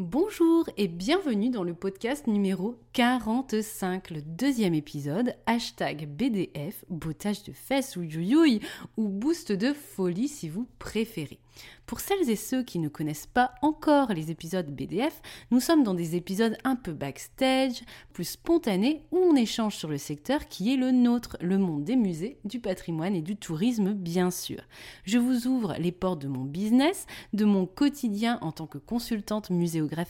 Bonjour et bienvenue dans le podcast numéro 45, le deuxième épisode, hashtag BDF, bottage de fesses ou youyouille, ou boost de folie si vous préférez. Pour celles et ceux qui ne connaissent pas encore les épisodes BDF, nous sommes dans des épisodes un peu backstage, plus spontanés, où on échange sur le secteur qui est le nôtre, le monde des musées, du patrimoine et du tourisme bien sûr. Je vous ouvre les portes de mon business, de mon quotidien en tant que consultante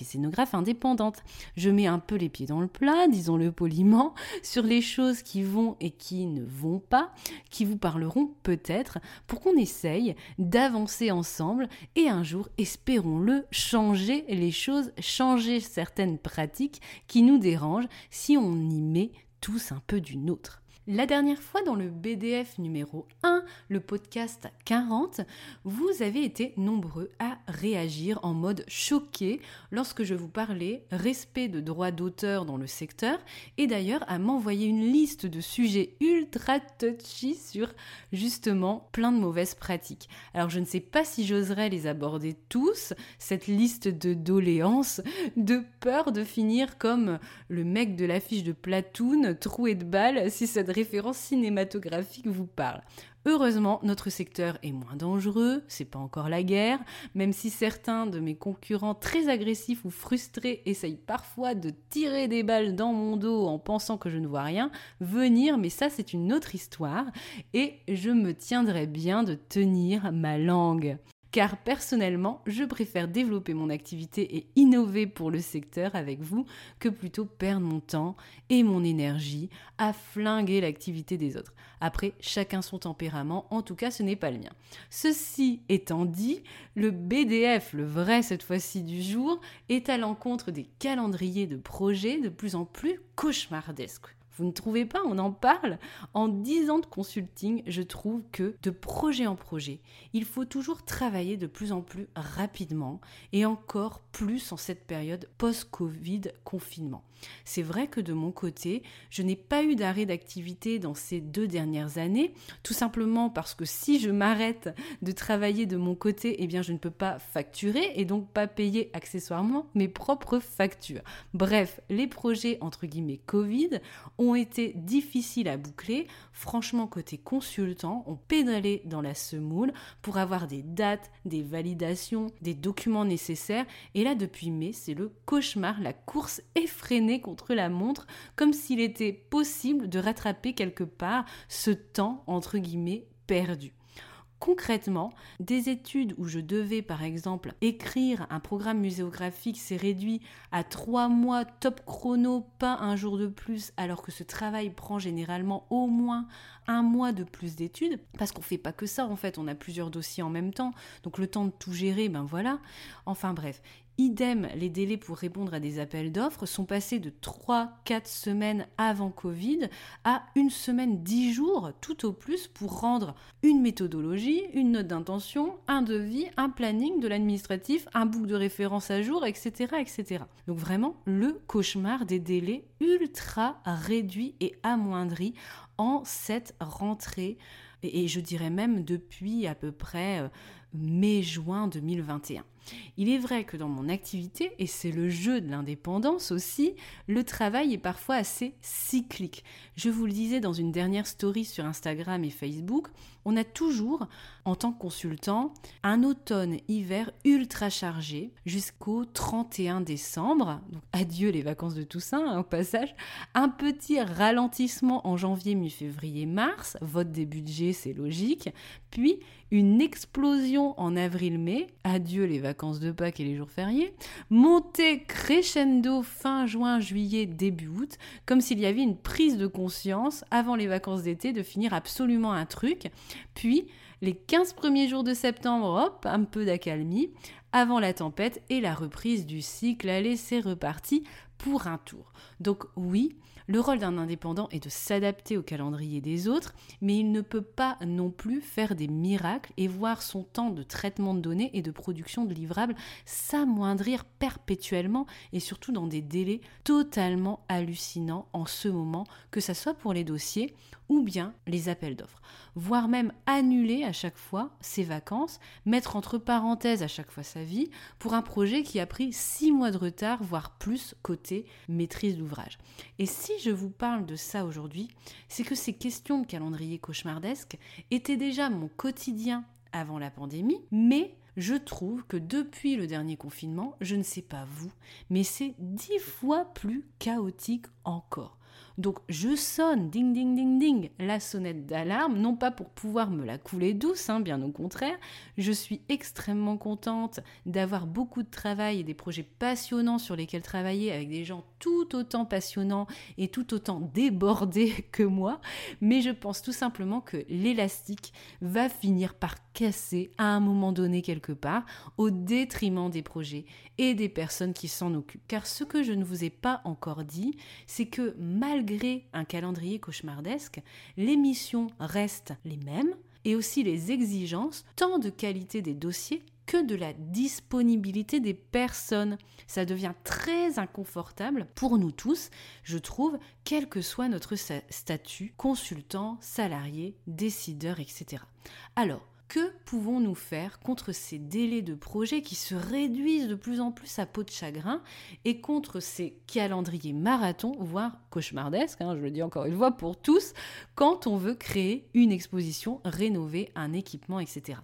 et scénographe indépendante. Je mets un peu les pieds dans le plat, disons-le poliment, sur les choses qui vont et qui ne vont pas, qui vous parleront peut-être, pour qu'on essaye d'avancer ensemble et un jour, espérons-le, changer les choses, changer certaines pratiques qui nous dérangent si on y met tous un peu du nôtre. La dernière fois dans le BDF numéro 1, le podcast 40, vous avez été nombreux à réagir en mode choqué lorsque je vous parlais respect de droits d'auteur dans le secteur et d'ailleurs à m'envoyer une liste de sujets ultra touchy sur justement plein de mauvaises pratiques. Alors je ne sais pas si j'oserais les aborder tous, cette liste de doléances, de peur de finir comme le mec de l'affiche de Platoon, troué de balles si cette référence cinématographique vous parle. Heureusement, notre secteur est moins dangereux, c'est pas encore la guerre, même si certains de mes concurrents très agressifs ou frustrés essayent parfois de tirer des balles dans mon dos en pensant que je ne vois rien, venir, mais ça c'est une autre histoire, et je me tiendrai bien de tenir ma langue car personnellement, je préfère développer mon activité et innover pour le secteur avec vous que plutôt perdre mon temps et mon énergie à flinguer l'activité des autres. Après, chacun son tempérament, en tout cas ce n'est pas le mien. Ceci étant dit, le BDF, le vrai cette fois-ci du jour, est à l'encontre des calendriers de projets de plus en plus cauchemardesques. Vous ne trouvez pas On en parle En 10 ans de consulting, je trouve que de projet en projet, il faut toujours travailler de plus en plus rapidement et encore plus en cette période post-Covid confinement. C'est vrai que de mon côté, je n'ai pas eu d'arrêt d'activité dans ces deux dernières années, tout simplement parce que si je m'arrête de travailler de mon côté, eh bien je ne peux pas facturer et donc pas payer accessoirement mes propres factures. Bref, les projets entre guillemets Covid ont été difficiles à boucler. Franchement, côté consultant, on pédalait dans la semoule pour avoir des dates, des validations, des documents nécessaires. Et là, depuis mai, c'est le cauchemar, la course effrénée contre la montre, comme s'il était possible de rattraper quelque part ce temps, entre guillemets, perdu. Concrètement, des études où je devais par exemple écrire un programme muséographique s'est réduit à trois mois top chrono, pas un jour de plus, alors que ce travail prend généralement au moins un mois de plus d'études, parce qu'on fait pas que ça en fait, on a plusieurs dossiers en même temps, donc le temps de tout gérer, ben voilà. Enfin bref, Idem, les délais pour répondre à des appels d'offres sont passés de 3-4 semaines avant Covid à une semaine 10 jours tout au plus pour rendre une méthodologie, une note d'intention, un devis, un planning de l'administratif, un book de référence à jour, etc., etc. Donc vraiment le cauchemar des délais ultra réduits et amoindris en cette rentrée et, je dirais même depuis à peu près euh, mai-juin 2021. Il est vrai que dans mon activité, et c'est le jeu de l'indépendance aussi, le travail est parfois assez cyclique. Je vous le disais dans une dernière story sur Instagram et Facebook, on a toujours, en tant que consultant, un automne-hiver ultra chargé jusqu'au 31 décembre. Adieu les vacances de Toussaint hein, au passage. Un petit ralentissement en janvier, mi-février, mars, vote des budgets, c'est logique. Puis une explosion en avril-mai, adieu les vacances de Pâques et les jours fériés, montée crescendo fin juin, juillet, début août, comme s'il y avait une prise de conscience avant les vacances d'été de finir absolument un truc, puis les 15 premiers jours de septembre, hop, un peu d'accalmie, avant la tempête et la reprise du cycle, allez, c'est reparti pour un tour. Donc oui, le rôle d'un indépendant est de s'adapter au calendrier des autres, mais il ne peut pas non plus faire des miracles et voir son temps de traitement de données et de production de livrables s'amoindrir perpétuellement et surtout dans des délais totalement hallucinants en ce moment, que ce soit pour les dossiers ou bien les appels d'offres, voire même annuler à chaque fois ses vacances, mettre entre parenthèses à chaque fois sa vie pour un projet qui a pris six mois de retard, voire plus côté maîtrise d'ouvrage. Et si je vous parle de ça aujourd'hui, c'est que ces questions de calendrier cauchemardesque étaient déjà mon quotidien avant la pandémie, mais je trouve que depuis le dernier confinement, je ne sais pas vous, mais c'est dix fois plus chaotique encore. Donc je sonne, ding ding ding ding, la sonnette d'alarme, non pas pour pouvoir me la couler douce, hein, bien au contraire. Je suis extrêmement contente d'avoir beaucoup de travail et des projets passionnants sur lesquels travailler avec des gens tout autant passionnants et tout autant débordés que moi. Mais je pense tout simplement que l'élastique va finir par casser à un moment donné quelque part au détriment des projets et des personnes qui s'en occupent. Car ce que je ne vous ai pas encore dit, c'est que malgré un calendrier cauchemardesque, les missions restent les mêmes et aussi les exigences, tant de qualité des dossiers que de la disponibilité des personnes. Ça devient très inconfortable pour nous tous, je trouve, quel que soit notre statut, consultant, salarié, décideur, etc. Alors, que pouvons-nous faire contre ces délais de projet qui se réduisent de plus en plus à peau de chagrin et contre ces calendriers marathons, voire cauchemardesques, hein, je le dis encore une fois pour tous, quand on veut créer une exposition, rénover un équipement, etc.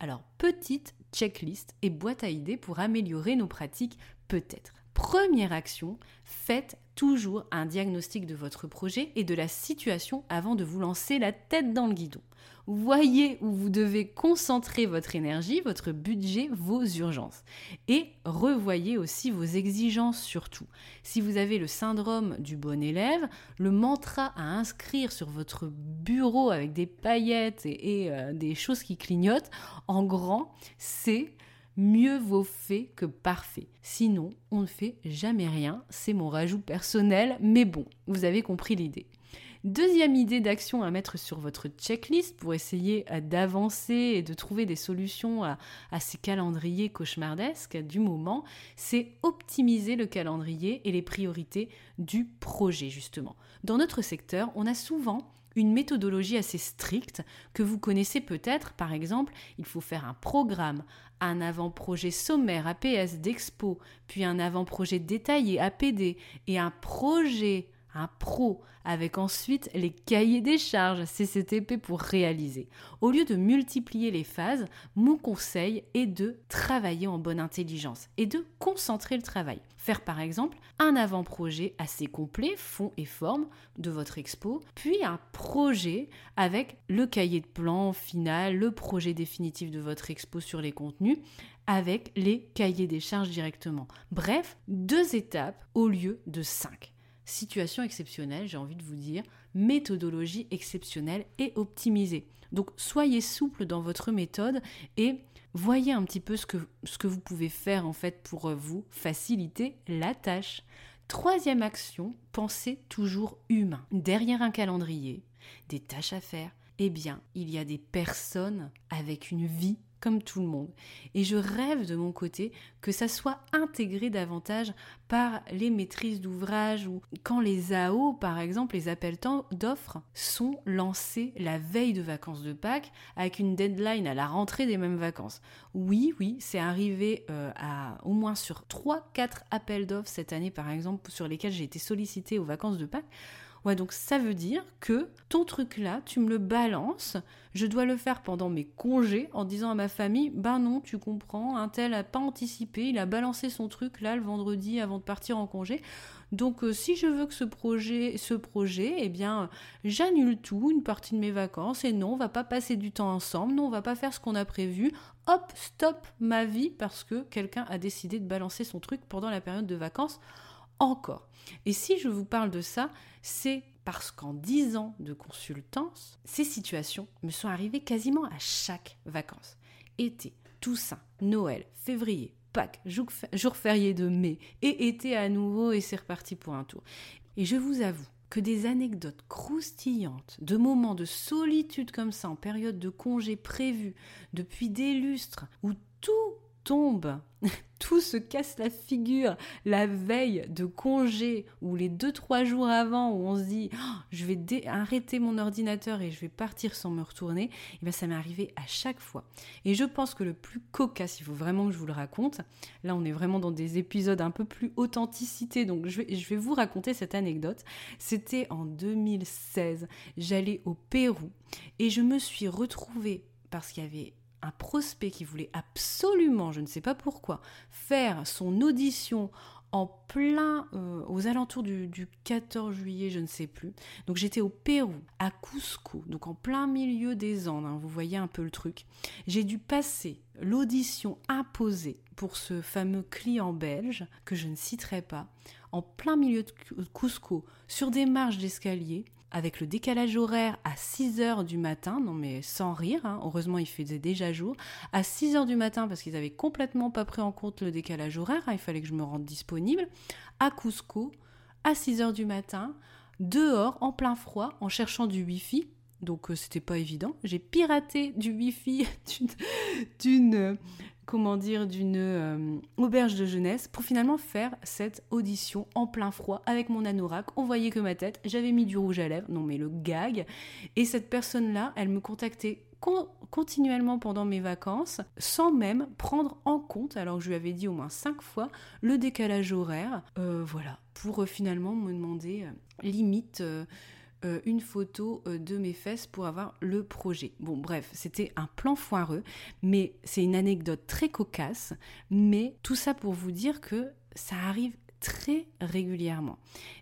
Alors, petite checklist et boîte à idées pour améliorer nos pratiques peut-être. Première action, faites toujours un diagnostic de votre projet et de la situation avant de vous lancer la tête dans le guidon. Voyez où vous devez concentrer votre énergie, votre budget, vos urgences. Et revoyez aussi vos exigences surtout. Si vous avez le syndrome du bon élève, le mantra à inscrire sur votre bureau avec des paillettes et, euh, des choses qui clignotent, en grand, c'est mieux vaut fait que parfait. Sinon, on ne fait jamais rien. C'est mon rajout personnel, mais bon, vous avez compris l'idée. Deuxième idée d'action à mettre sur votre checklist pour essayer euh, d'avancer et de trouver des solutions à, ces calendriers cauchemardesques du moment, c'est optimiser le calendrier et les priorités du projet justement. Dans notre secteur, on a souvent méthodologie assez stricte que vous connaissez peut-être. Par exemple, il faut faire un programme, un avant-projet sommaire APS d'expo, puis un avant-projet détaillé APD et un projet pro, avec ensuite les cahiers des charges CCTP pour réaliser. Au lieu de multiplier les phases, mon conseil est de travailler en bonne intelligence et de concentrer le travail. Faire par exemple un avant-projet assez complet, fond et forme de votre expo, puis un projet avec le cahier de plan final, le projet définitif de votre expo sur les contenus, avec les cahiers des charges directement. Bref, deux étapes au lieu de cinq situation exceptionnelle, j'ai envie de vous dire, méthodologie exceptionnelle et optimisée. Donc soyez souple dans votre méthode et voyez un petit peu ce que, ce que vous pouvez faire en fait pour vous faciliter la tâche. Troisième action, pensez toujours humain. Derrière un calendrier, des tâches à faire, eh bien, il y a des personnes avec une vie comme tout le monde. Et je rêve de mon côté que ça soit intégré davantage par les maîtrises d'ouvrage ou quand les AO, par exemple, les appels d'offres, sont lancés la veille de vacances de Pâques avec une deadline à la rentrée des mêmes vacances. Oui, oui, c'est arrivé euh, à au moins sur 3-4 appels d'offres cette année, par exemple, sur lesquels j'ai été sollicitée aux vacances de Pâques Ouais, donc ça veut dire que ton truc là, tu me le balances, je dois le faire pendant mes congés en disant à ma famille, ben non, tu comprends, un tel a pas anticipé, il a balancé son truc là le vendredi avant de partir en congé. Donc euh, si je veux que ce projet, ce projet, eh bien, j'annule tout, une partie de mes vacances, et non, on va pas passer du temps ensemble, non, on va pas faire ce qu'on a prévu. Hop, stop ma vie parce que quelqu'un a décidé de balancer son truc pendant la période de vacances encore. Et si je vous parle de ça, c'est parce qu'en dix ans de consultance, ces situations me sont arrivées quasiment à chaque vacances. Été, Toussaint, Noël, février, Pâques, jour férié de mai, et été à nouveau, et c'est reparti pour un tour. Et je vous avoue que des anecdotes croustillantes, de moments de solitude comme ça, en période de congé prévu, depuis des lustres, où tout tout se casse la figure la veille de congé ou les deux trois jours avant où on se dit oh, je vais arrêter mon ordinateur et je vais partir sans me retourner, et eh bien ça m'est arrivé à chaque fois. Et je pense que le plus cocasse, il faut vraiment que je vous le raconte. Là, on est vraiment dans des épisodes un peu plus authenticité, donc je vais, je vais vous raconter cette anecdote. C'était en 2016. J'allais au Pérou et je me suis retrouvée parce qu'il y avait un prospect qui voulait absolument, je ne sais pas pourquoi, faire son audition en plein euh, aux alentours du, 14 juillet, je ne sais plus. Donc j'étais au Pérou, à Cusco, donc en plein milieu des Andes, hein, vous voyez un peu le truc. J'ai dû passer l'audition imposée pour ce fameux client belge, que je ne citerai pas, en plein milieu de Cusco, sur des marches d'escalier, avec le décalage horaire à 6 heures du matin, non mais sans rire, hein, heureusement il faisait déjà jour, à 6 heures du matin parce qu'ils avaient complètement pas pris en compte le décalage horaire, hein, il fallait que je me rende disponible, à Cusco, à 6 heures du matin, dehors, en plein froid, en cherchant du wifi, donc euh, c'était pas évident. J'ai piraté du wifi d'une comment dire, d'une euh, auberge de jeunesse pour finalement faire cette audition en plein froid avec mon anorak. On voyait que ma tête, j'avais mis du rouge à lèvres, non mais le gag. Et cette personne-là, elle me contactait continuellement pendant mes vacances sans même prendre en compte, alors que je lui avais dit au moins cinq fois, le décalage horaire. Euh, voilà, pour euh, finalement me demander limite euh, une photo euh, de mes fesses pour avoir le projet. Bon, bref, c'était un plan foireux, mais c'est une anecdote très cocasse. Mais tout ça pour vous dire que ça arrive très régulièrement.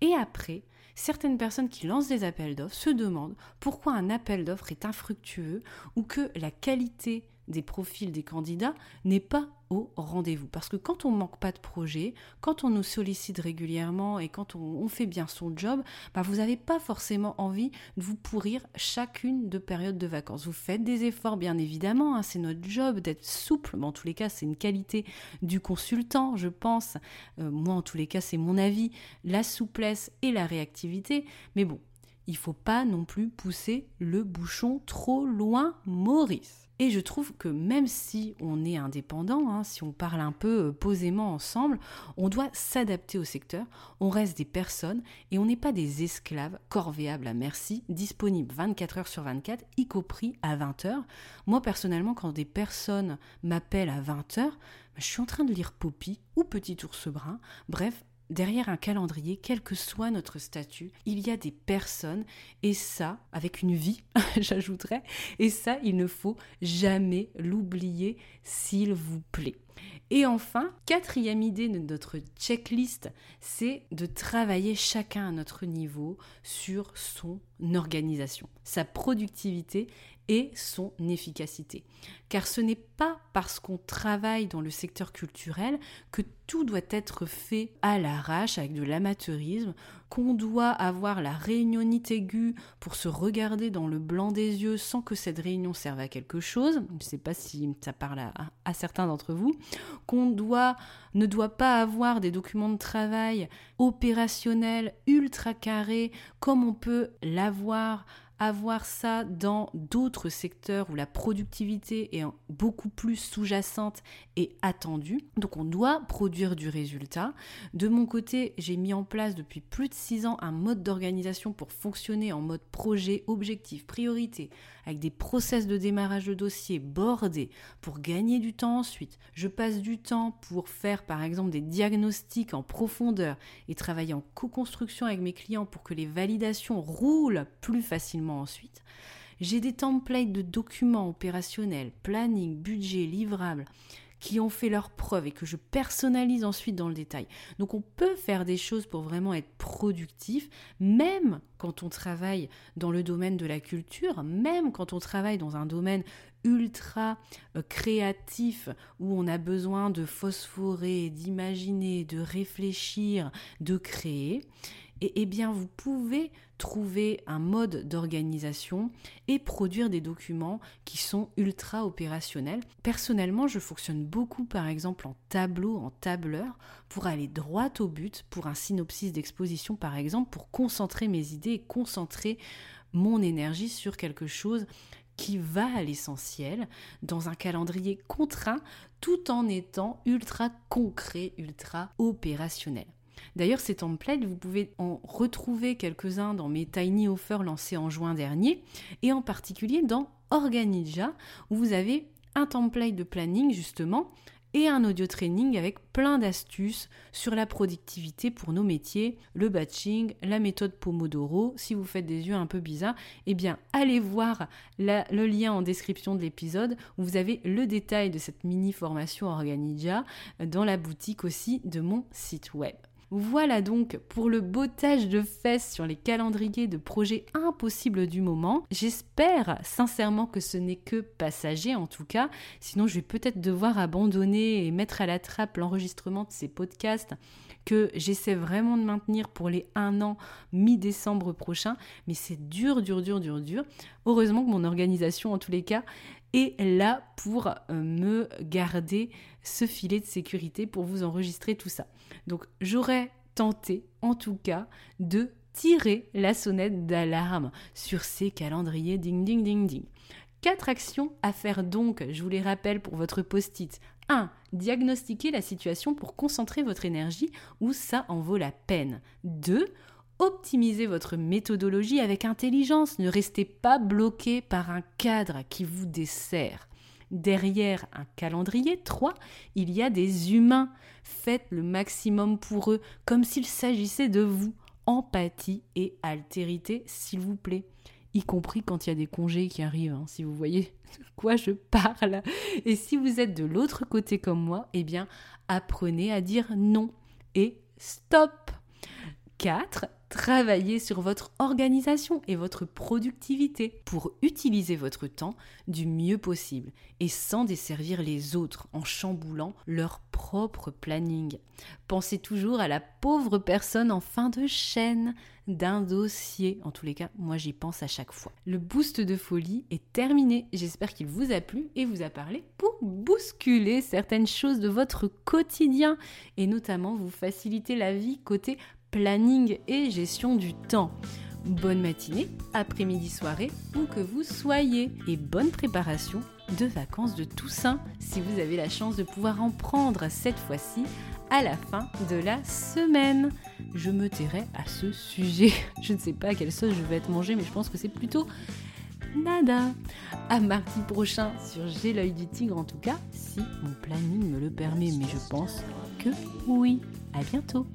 Et après, certaines personnes qui lancent des appels d'offres se demandent pourquoi un appel d'offres est infructueux ou que la qualité des profils des candidats n'est pas au rendez-vous. Parce que quand on manque pas de projet, quand on nous sollicite régulièrement et quand on, fait bien son job, bah vous n'avez pas forcément envie de vous pourrir chacune de périodes de vacances. Vous faites des efforts, bien évidemment, hein, c'est notre job d'être souple, mais en tous les cas, c'est une qualité du consultant, je pense. Euh, moi, en tous les cas, c'est mon avis, la souplesse et la réactivité. Mais bon, il faut pas non plus pousser le bouchon trop loin, Maurice. Et je trouve que même si on est indépendant, hein, si on parle un peu euh, posément ensemble, on doit s'adapter au secteur, on reste des personnes et on n'est pas des esclaves corvéables à merci, disponibles 24 heures sur 24, y compris à 20 heures. Moi personnellement, quand des personnes m'appellent à 20 heures, je suis en train de lire Poppy ou Petit ours brun, bref, Derrière un calendrier, quel que soit notre statut, il y a des personnes, et ça, avec une vie, j'ajouterais, et ça, il ne faut jamais l'oublier, s'il vous plaît. Et enfin, quatrième idée de notre checklist, c'est de travailler chacun à notre niveau sur son organisation, sa productivité et son efficacité. Car ce n'est pas parce qu'on travaille dans le secteur culturel que tout doit être fait à l'arrache avec de l'amateurisme, qu'on doit avoir la réunionite aiguë pour se regarder dans le blanc des yeux sans que cette réunion serve à quelque chose. Je ne sais pas si ça parle à, à certains d'entre vous. Qu'on doit, ne doit pas avoir des documents de travail opérationnels ultra carrés comme on peut l'avoir avoir ça dans d'autres secteurs où la productivité est beaucoup plus sous-jacente et attendue. Donc on doit produire du résultat. De mon côté, j'ai mis en place depuis plus de six ans un mode d'organisation pour fonctionner en mode projet, objectif, priorité, avec des process de démarrage de dossier bordés pour gagner du temps ensuite. Je passe du temps pour faire par exemple des diagnostics en profondeur et travailler en co-construction avec mes clients pour que les validations roulent plus facilement ensuite. J'ai des templates de documents opérationnels, planning, budget, livrables qui ont fait leur preuve et que je personnalise ensuite dans le détail. Donc on peut faire des choses pour vraiment être productif, même quand on travaille dans le domaine de la culture, même quand on travaille dans un domaine ultra euh, créatif où on a besoin de phosphorer, d'imaginer, de réfléchir, de créer et eh bien vous pouvez trouver un mode d'organisation et produire des documents qui sont ultra opérationnels. Personnellement, je fonctionne beaucoup par exemple en tableau, en tableur, pour aller droit au but, pour un synopsis d'exposition par exemple, pour concentrer mes idées et concentrer mon énergie sur quelque chose qui va à l'essentiel dans un calendrier contraint tout en étant ultra concret, ultra opérationnel. D'ailleurs, ces templates, vous pouvez en retrouver quelques-uns dans mes tiny offers lancés en juin dernier, et en particulier dans Organija, où vous avez un template de planning justement et un audio training avec plein d'astuces sur la productivité pour nos métiers, le batching, la méthode Pomodoro. Si vous faites des yeux un peu bizarres, eh bien allez voir le lien en description de l'épisode où vous avez le détail de cette mini formation Organija dans la boutique aussi de mon site web. Voilà donc pour le bottage de fesses sur les calendriers de projets impossibles du moment. J'espère sincèrement que ce n'est que passager en tout cas, sinon je vais peut-être devoir abandonner et mettre à la trappe l'enregistrement de ces podcasts que j'essaie vraiment de maintenir pour les un an mi-décembre prochain, mais c'est dur, dur, dur, dur, dur. Heureusement que mon organisation en tous les cas est là pour euh, me garder ce filet de sécurité pour vous enregistrer tout ça. Donc j'aurais tenté en tout cas de tirer la sonnette d'alarme sur ces calendriers ding ding ding ding. Quatre actions à faire donc, je vous les rappelle pour votre post-it. 1. Diagnostiquer la situation pour concentrer votre énergie où ça en vaut la peine. 2. Optimisez votre méthodologie avec intelligence. Ne restez pas bloqué par un cadre qui vous dessert. Derrière un calendrier, 3, il y a des humains. Faites le maximum pour eux, comme s'il s'agissait de vous. Empathie et altérité, s'il vous plaît. Y compris quand il y a des congés qui arrivent, hein, si vous voyez de quoi je parle. Et si vous êtes de l'autre côté comme moi, eh bien, apprenez à dire non et stop. 4. Travaillez sur votre organisation et votre productivité pour utiliser votre temps du mieux possible et sans desservir les autres en chamboulant leur propre planning. Pensez toujours à la pauvre personne en fin de chaîne d'un dossier. En tous les cas, moi j'y pense à chaque fois. Le boost de folie est terminé. J'espère qu'il vous a plu et vous a parlé pour bousculer certaines choses de votre quotidien et notamment vous faciliter la vie côté planning et gestion du temps. Bonne matinée, après-midi, soirée, où que vous soyez, et bonne préparation de vacances de Toussaint si vous avez la chance de pouvoir en prendre cette fois-ci à la fin de la semaine. Je me tairai à ce sujet. Je ne sais pas à quelle sauce je vais être mangée, mais je pense que c'est plutôt nada. À mardi prochain sur J'ai l'œil du tigre en tout cas, si mon planning me le permet, mais je pense que oui. À bientôt.